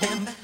them.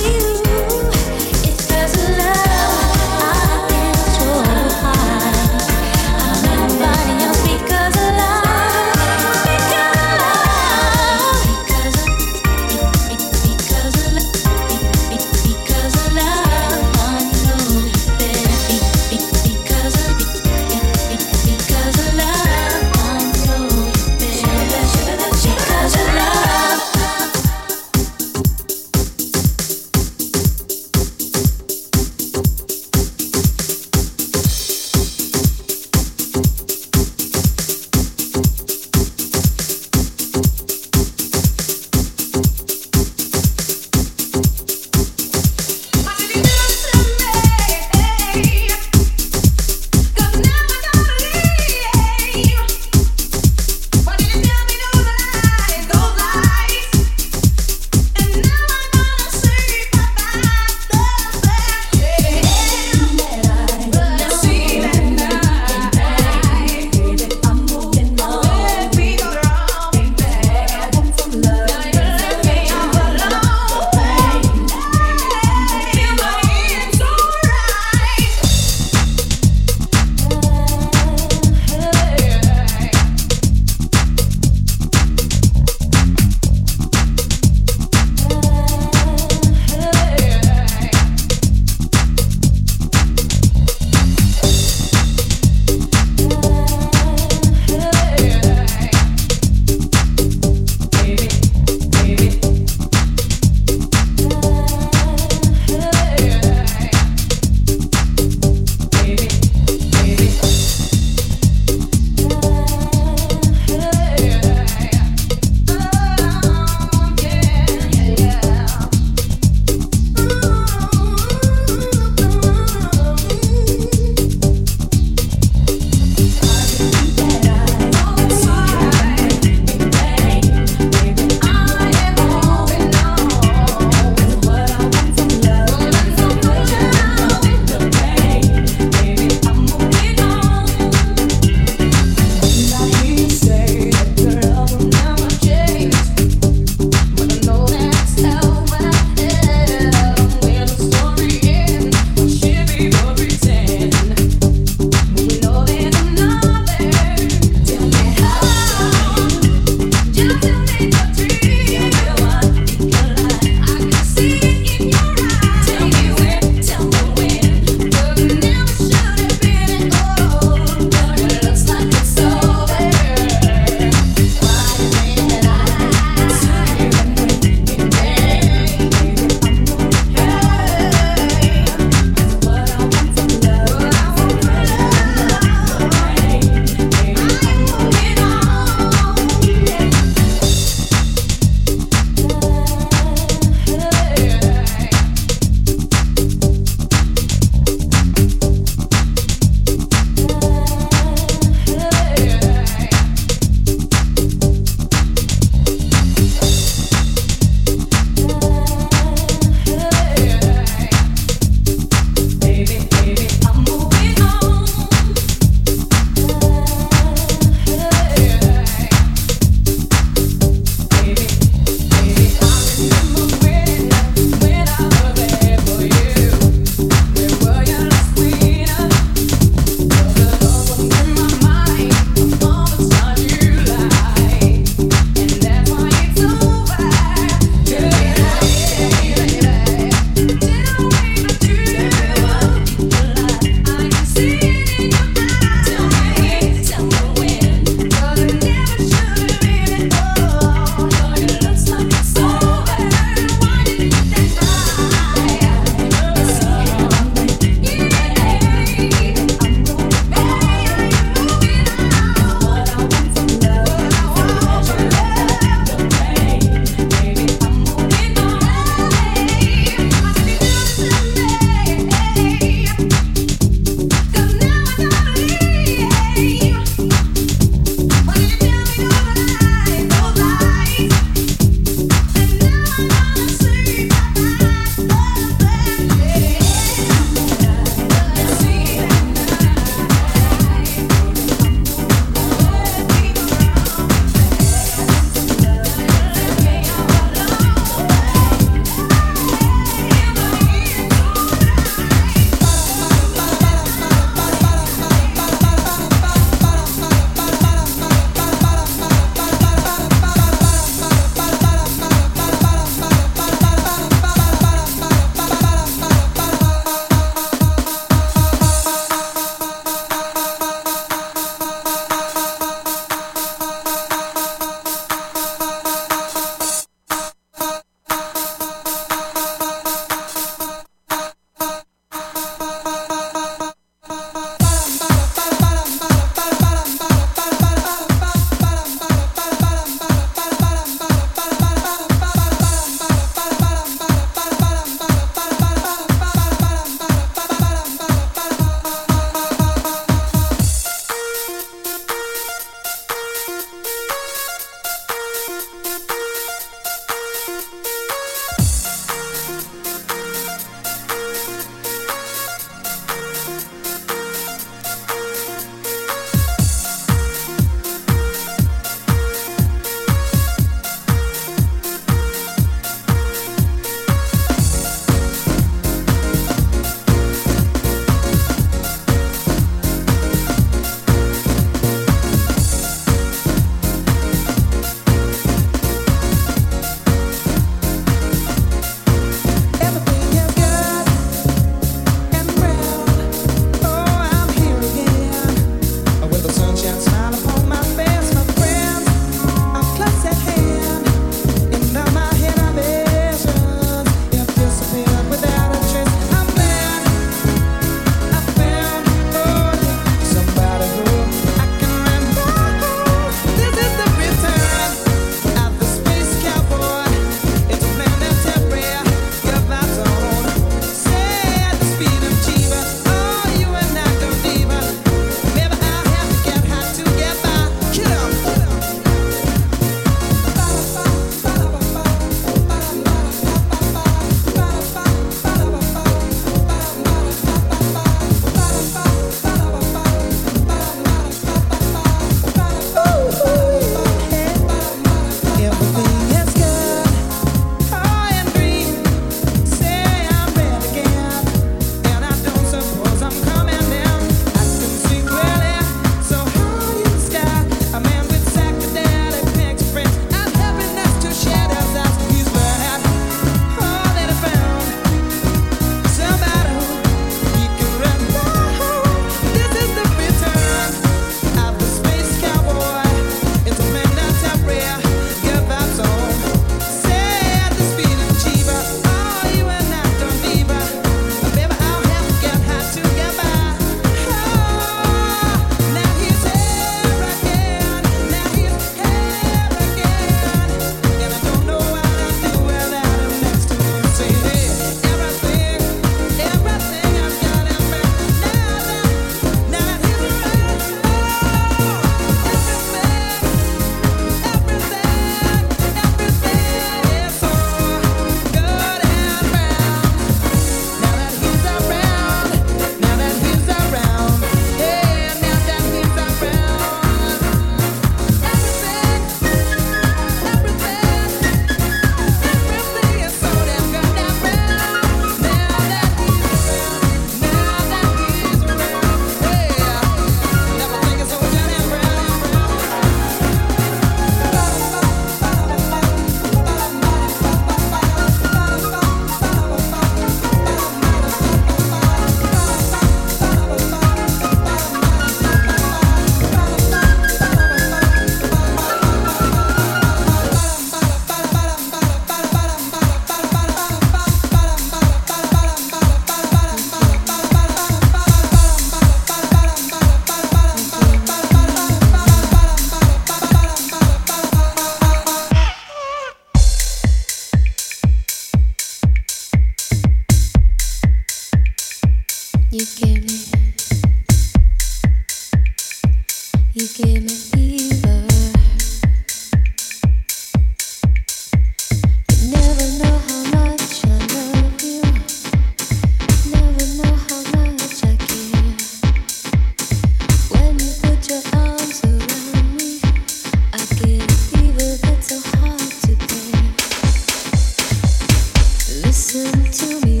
listen to me.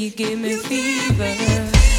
You give me fever.